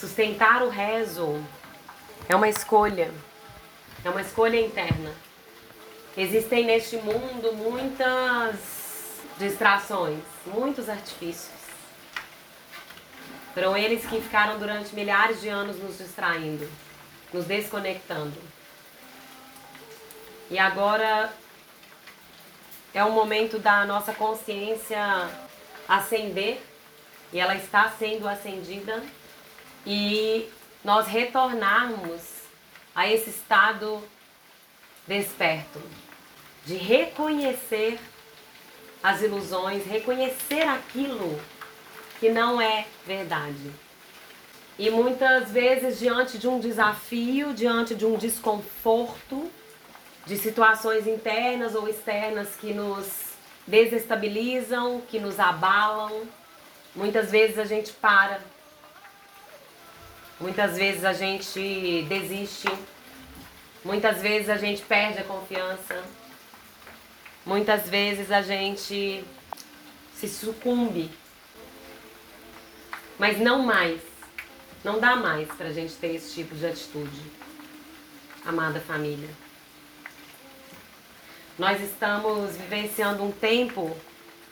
Sustentar o rezo é uma escolha, é uma escolha interna. Existem neste mundo muitas distrações, muitos artifícios. Foram eles que ficaram durante milhares de anos nos distraindo, nos desconectando. E agora é o momento da nossa consciência acender, e ela está sendo acendida, e nós retornarmos a esse estado desperto, de reconhecer as ilusões, reconhecer aquilo que não é verdade. E muitas vezes, diante de um desafio, diante de um desconforto, de situações internas ou externas que nos desestabilizam, que nos abalam, muitas vezes a gente para, muitas vezes a gente desiste, muitas vezes a gente perde a confiança, muitas vezes a gente se sucumbe mas não mais. Não dá mais para a gente ter esse tipo de atitude, amada família. Nós estamos vivenciando um tempo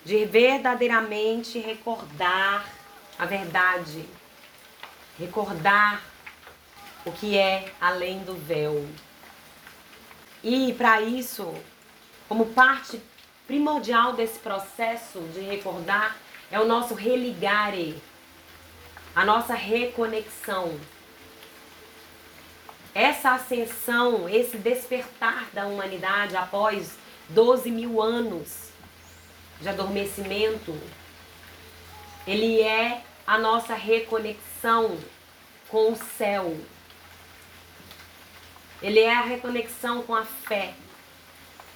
de verdadeiramente recordar a verdade, recordar o que é além do véu. E para isso, como parte primordial desse processo de recordar, é o nosso religare, a nossa reconexão. Essa ascensão, esse despertar da humanidade após 12 mil anos de adormecimento, ele é a nossa reconexão com o céu. Ele é a reconexão com a fé.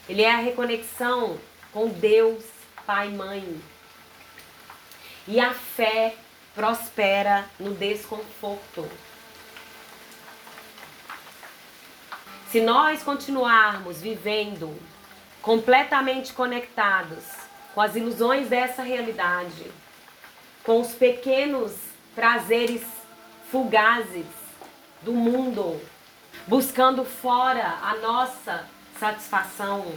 Ele é a reconexão com Deus, Pai e Mãe. E a fé prospera no desconforto. Se nós continuarmos vivendo completamente conectados com as ilusões dessa realidade, com os pequenos prazeres fugazes do mundo, buscando fora a nossa satisfação,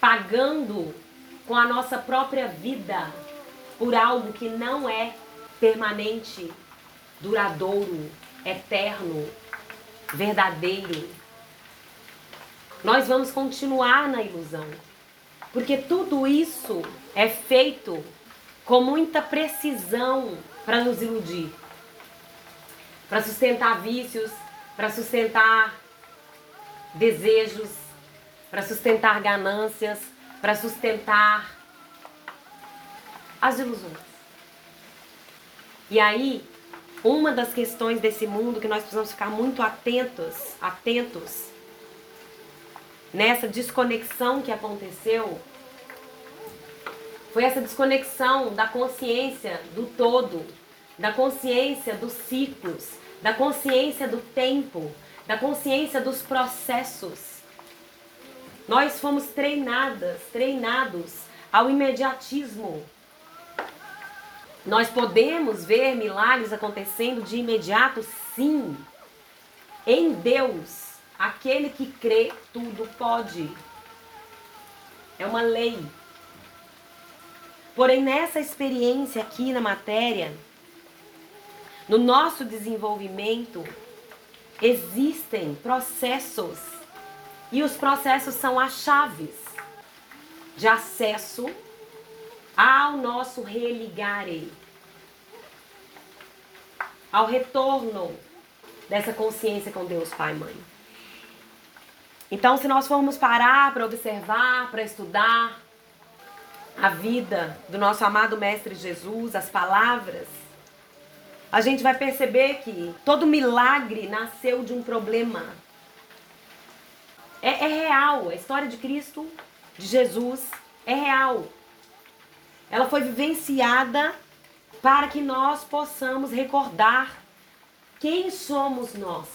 pagando com a nossa própria vida por algo que não é permanente, duradouro, eterno, verdadeiro. Nós vamos continuar na ilusão, porque tudo isso é feito com muita precisão para nos iludir, para sustentar vícios, para sustentar desejos, para sustentar ganâncias, para sustentar as ilusões. E aí, uma das questões desse mundo que nós precisamos ficar muito atentos, atentos nessa desconexão que aconteceu, foi essa desconexão da consciência do todo, da consciência dos ciclos, da consciência do tempo, da consciência dos processos. Nós fomos treinadas, treinados ao imediatismo, nós podemos ver milagres acontecendo de imediato? Sim. Em Deus, aquele que crê, tudo pode. É uma lei. Porém, nessa experiência aqui na matéria, no nosso desenvolvimento, existem processos. E os processos são as chaves de acesso ao nosso religare, ao retorno dessa consciência com Deus Pai e Mãe. Então, se nós formos parar para observar, para estudar a vida do nosso amado Mestre Jesus, as palavras, a gente vai perceber que todo milagre nasceu de um problema. É, é real, a história de Cristo, de Jesus, é real. Ela foi vivenciada para que nós possamos recordar quem somos nós.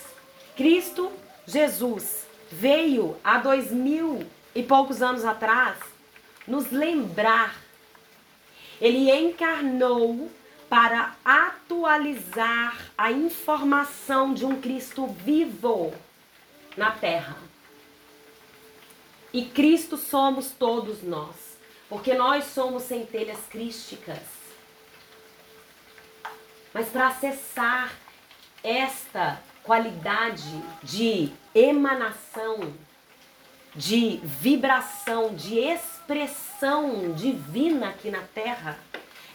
Cristo Jesus veio há dois mil e poucos anos atrás nos lembrar. Ele encarnou para atualizar a informação de um Cristo vivo na terra. E Cristo somos todos nós, porque nós somos centelhas crísticas. Mas para acessar esta qualidade de emanação, de vibração, de expressão divina aqui na Terra,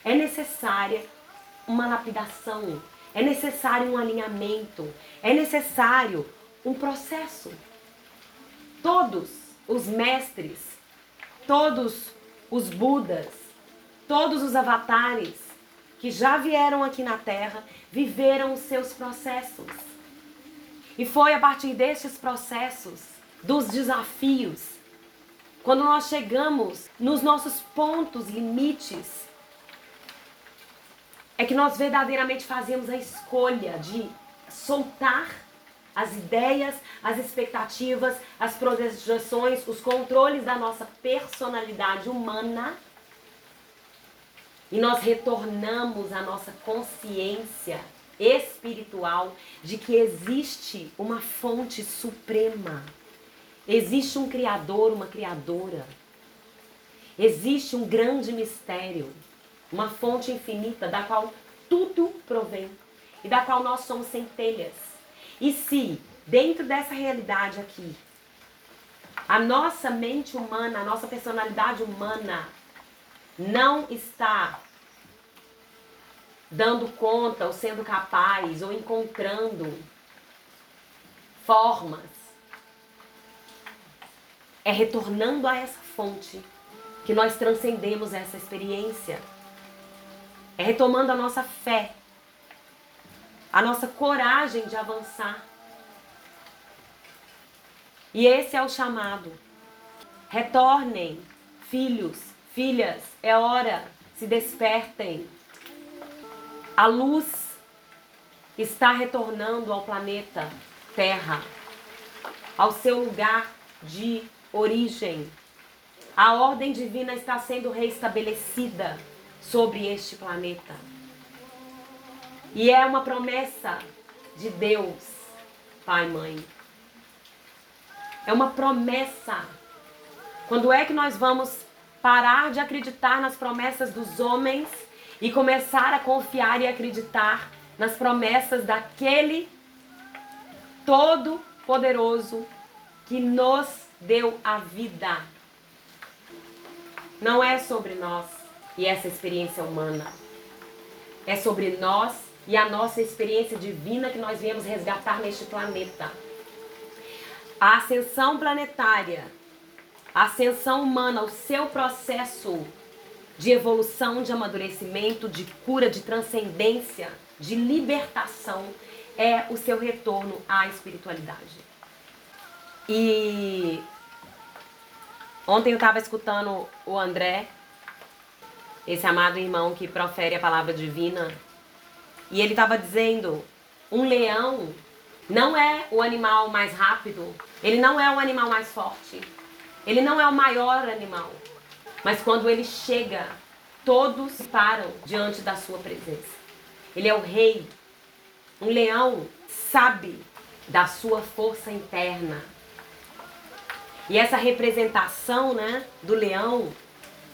é necessária uma lapidação, é necessário um alinhamento, é necessário um processo. Todos os mestres, todos os Budas, todos os avatares que já vieram aqui na Terra viveram os seus processos. E foi a partir destes processos, dos desafios, quando nós chegamos nos nossos pontos limites, é que nós verdadeiramente fazemos a escolha de soltar as ideias, as expectativas, as projeções, os controles da nossa personalidade humana e nós retornamos à nossa consciência espiritual de que existe uma fonte suprema. Existe um criador, uma criadora. Existe um grande mistério uma fonte infinita da qual tudo provém e da qual nós somos centelhas. E se, dentro dessa realidade aqui, a nossa mente humana, a nossa personalidade humana não está dando conta ou sendo capaz ou encontrando formas, é retornando a essa fonte que nós transcendemos essa experiência. É retomando a nossa fé, a nossa coragem de avançar. E esse é o chamado. Retornem, filhos, filhas, é hora, se despertem. A luz está retornando ao planeta Terra, ao seu lugar de origem. A ordem divina está sendo reestabelecida sobre este planeta. E é uma promessa de Deus, Pai Mãe. É uma promessa. Quando é que nós vamos parar de acreditar nas promessas dos homens e começar a confiar e acreditar nas promessas daquele todo-poderoso que nos deu a vida? Não é sobre nós e essa experiência humana. É sobre nós e a nossa experiência divina que nós viemos resgatar neste planeta. A ascensão planetária, a ascensão humana, o seu processo de evolução, de amadurecimento, de cura, de transcendência, de libertação, é o seu retorno à espiritualidade. E ontem eu estava escutando o André esse amado irmão que profere a palavra divina. E ele estava dizendo: um leão não é o animal mais rápido, ele não é o animal mais forte, ele não é o maior animal. Mas quando ele chega, todos param diante da sua presença. Ele é o rei. Um leão sabe da sua força interna. E essa representação, né, do leão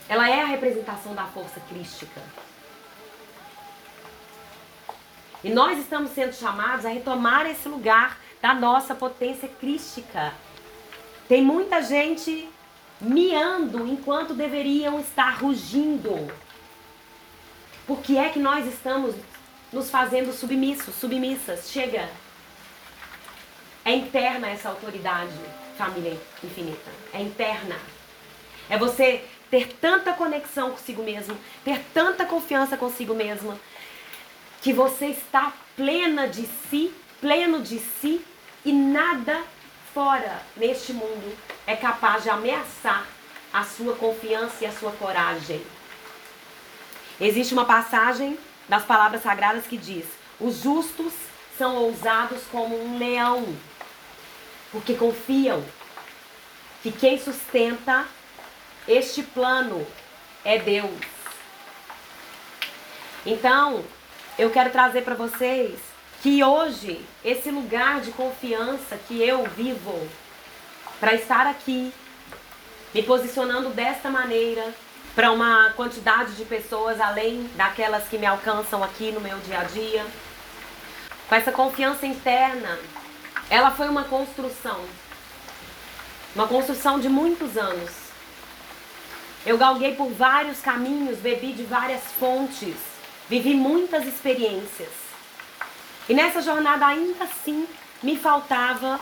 ela é a representação da força crística. E nós estamos sendo chamados a retomar esse lugar da nossa potência crística. Tem muita gente miando enquanto deveriam estar rugindo. Por que é que nós estamos nos fazendo submissos, submissas? Chega. É interna essa autoridade, família infinita. É interna. É você ter tanta conexão consigo mesmo, ter tanta confiança consigo mesma, que você está plena de si, pleno de si e nada fora neste mundo é capaz de ameaçar a sua confiança e a sua coragem. Existe uma passagem das palavras sagradas que diz: os justos são ousados como um leão, porque confiam que quem sustenta este plano é Deus. Então, eu quero trazer para vocês que hoje esse lugar de confiança que eu vivo para estar aqui me posicionando desta maneira para uma quantidade de pessoas além daquelas que me alcançam aqui no meu dia a dia. Com essa confiança interna, ela foi uma construção. Uma construção de muitos anos. Eu galguei por vários caminhos, bebi de várias fontes, vivi muitas experiências. E nessa jornada ainda assim me faltava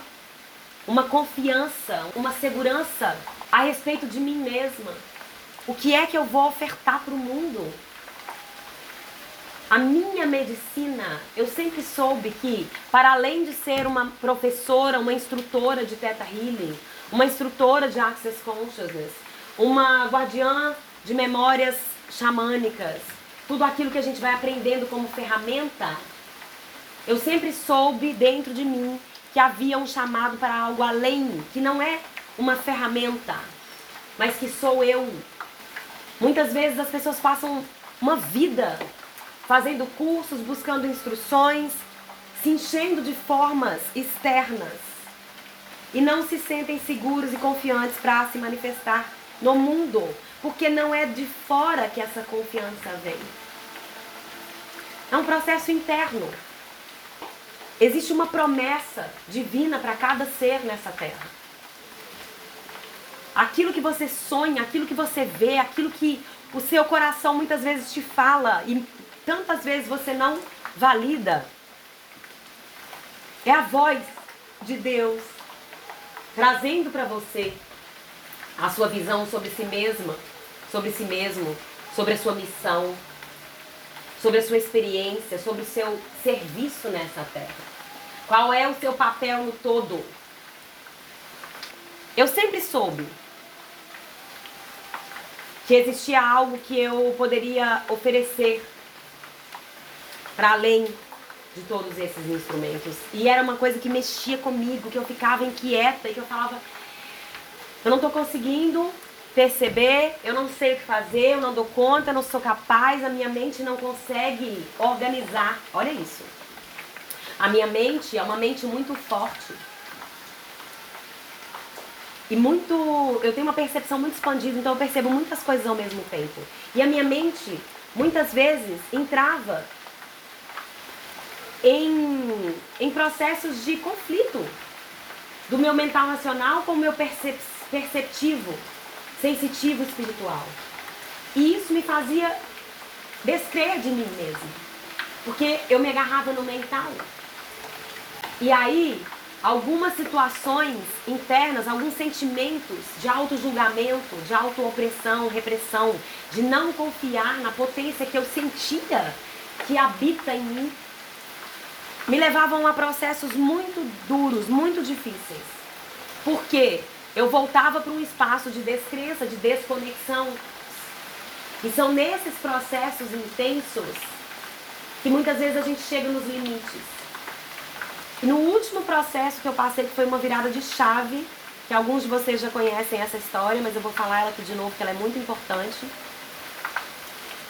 uma confiança, uma segurança a respeito de mim mesma. O que é que eu vou ofertar para o mundo? A minha medicina, eu sempre soube que, para além de ser uma professora, uma instrutora de Theta Healing, uma instrutora de Access Consciousness, uma guardiã de memórias xamânicas, tudo aquilo que a gente vai aprendendo como ferramenta, eu sempre soube dentro de mim que havia um chamado para algo além, que não é uma ferramenta, mas que sou eu. Muitas vezes as pessoas passam uma vida fazendo cursos, buscando instruções, se enchendo de formas externas e não se sentem seguros e confiantes para se manifestar no mundo, porque não é de fora que essa confiança vem. É um processo interno. Existe uma promessa divina para cada ser nessa terra. Aquilo que você sonha, aquilo que você vê, aquilo que o seu coração muitas vezes te fala e tantas vezes você não valida, é a voz de Deus trazendo para você a sua visão sobre si mesma, sobre si mesmo, sobre a sua missão, sobre a sua experiência, sobre o seu serviço nessa terra. Qual é o seu papel no todo? Eu sempre soube que existia algo que eu poderia oferecer para além de todos esses instrumentos. E era uma coisa que mexia comigo, que eu ficava inquieta e que eu falava: eu não estou conseguindo perceber, eu não sei o que fazer, eu não dou conta, eu não sou capaz, a minha mente não consegue organizar. Olha isso. A minha mente é uma mente muito forte. E muito. Eu tenho uma percepção muito expandida, então eu percebo muitas coisas ao mesmo tempo. E a minha mente, muitas vezes, entrava em, em processos de conflito do meu mental racional com o meu percep perceptivo, sensitivo espiritual. E isso me fazia descrer de mim mesmo, porque eu me agarrava no mental. E aí, algumas situações internas, alguns sentimentos de auto-julgamento, de auto-opressão, repressão, de não confiar na potência que eu sentia que habita em mim, me levavam a processos muito duros, muito difíceis. Porque eu voltava para um espaço de descrença, de desconexão. E são nesses processos intensos que muitas vezes a gente chega nos limites. E no último processo que eu passei, que foi uma virada de chave, que alguns de vocês já conhecem essa história, mas eu vou falar ela aqui de novo, porque ela é muito importante.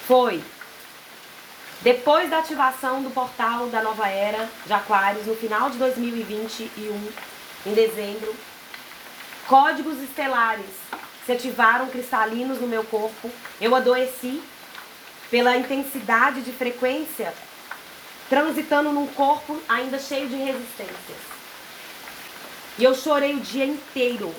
Foi depois da ativação do portal da nova era de Aquários, no final de 2021, em dezembro, códigos estelares se ativaram cristalinos no meu corpo. Eu adoeci pela intensidade de frequência, transitando num corpo ainda cheio de resistências. E eu chorei o dia inteiro.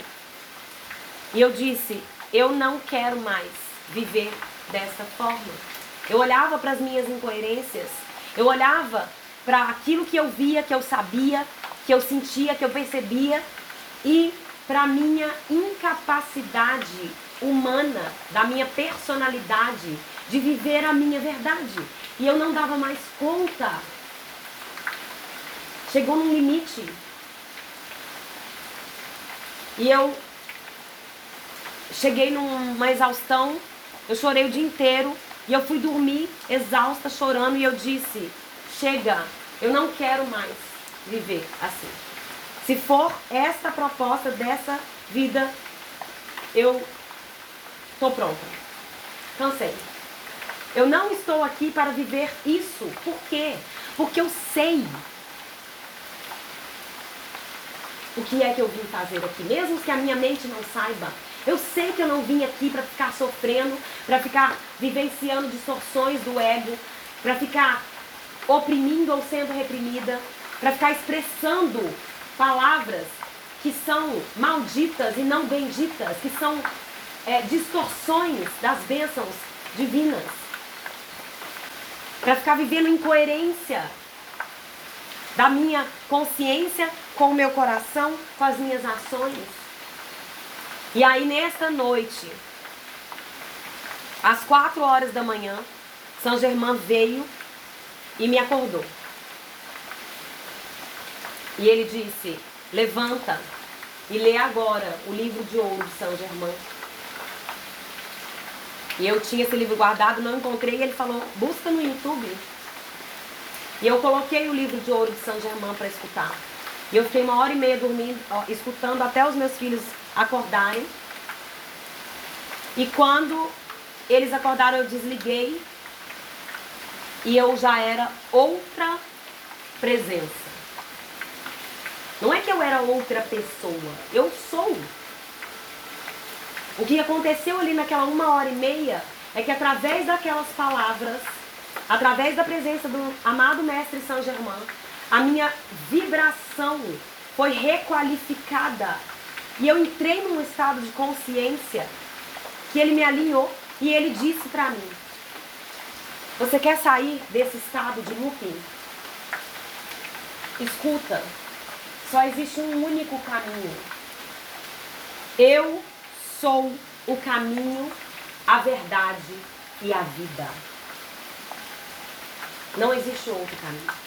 E eu disse: eu não quero mais viver dessa forma. Eu olhava para as minhas incoerências, eu olhava para aquilo que eu via, que eu sabia, que eu sentia, que eu percebia e para minha incapacidade humana, da minha personalidade, de viver a minha verdade. E eu não dava mais conta. Chegou num limite. E eu cheguei numa exaustão, eu chorei o dia inteiro, e eu fui dormir exausta, chorando, e eu disse: chega, eu não quero mais viver assim. Se for esta proposta dessa vida, eu tô pronta. Cansei. Eu não estou aqui para viver isso. Por quê? Porque eu sei o que é que eu vim fazer aqui, mesmo que a minha mente não saiba. Eu sei que eu não vim aqui para ficar sofrendo, para ficar vivenciando distorções do ego, para ficar oprimindo ou sendo reprimida, para ficar expressando palavras que são malditas e não benditas, que são é, distorções das bênçãos divinas, para ficar vivendo incoerência da minha consciência com o meu coração, com as minhas ações. E aí, nesta noite, às quatro horas da manhã, São Germain veio e me acordou. E ele disse: Levanta e lê agora o livro de ouro de São Germain. E eu tinha esse livro guardado, não encontrei, e ele falou: Busca no YouTube. E eu coloquei o livro de ouro de São Germain para escutar. E eu fiquei uma hora e meia dormindo, ó, escutando até os meus filhos acordarem. E quando eles acordaram, eu desliguei. E eu já era outra presença. Não é que eu era outra pessoa. Eu sou. O que aconteceu ali naquela uma hora e meia é que através daquelas palavras, através da presença do amado Mestre São Germain, a minha vibração foi requalificada. E eu entrei num estado de consciência que ele me alinhou e ele disse para mim: Você quer sair desse estado de looping? Escuta, só existe um único caminho. Eu sou o caminho, a verdade e a vida. Não existe outro caminho.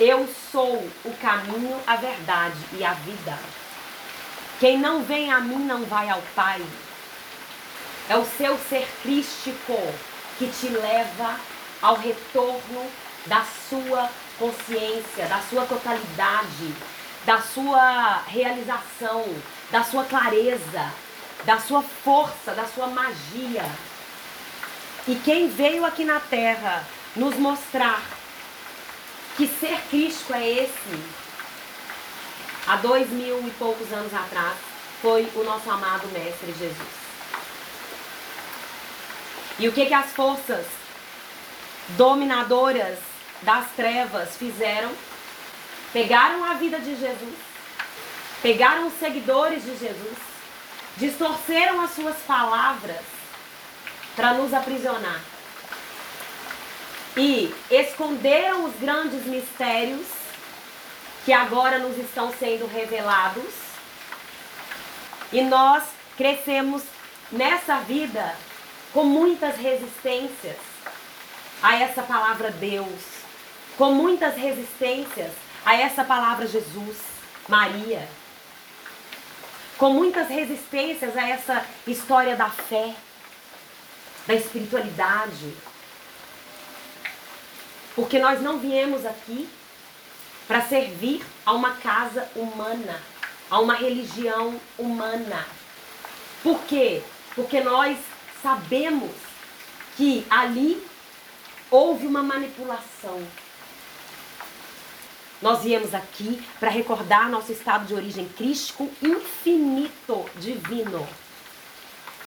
Eu sou o caminho, a verdade e a vida. Quem não vem a mim não vai ao Pai. É o seu ser crístico que te leva ao retorno da sua consciência, da sua totalidade, da sua realização, da sua clareza, da sua força, da sua magia. E quem veio aqui na Terra nos mostrar que ser Cristo é esse? Há dois mil e poucos anos atrás, foi o nosso amado Mestre Jesus. E o que, que as forças dominadoras das trevas fizeram? Pegaram a vida de Jesus, pegaram os seguidores de Jesus, distorceram as suas palavras para nos aprisionar e esconderam os grandes mistérios que agora nos estão sendo revelados. E nós crescemos nessa vida com muitas resistências a essa palavra Deus, com muitas resistências a essa palavra Jesus, Maria, com muitas resistências a essa história da fé, da espiritualidade, porque nós não viemos aqui para servir a uma casa humana, a uma religião humana. Por quê? Porque nós sabemos que ali houve uma manipulação. Nós viemos aqui para recordar nosso estado de origem crístico infinito, divino.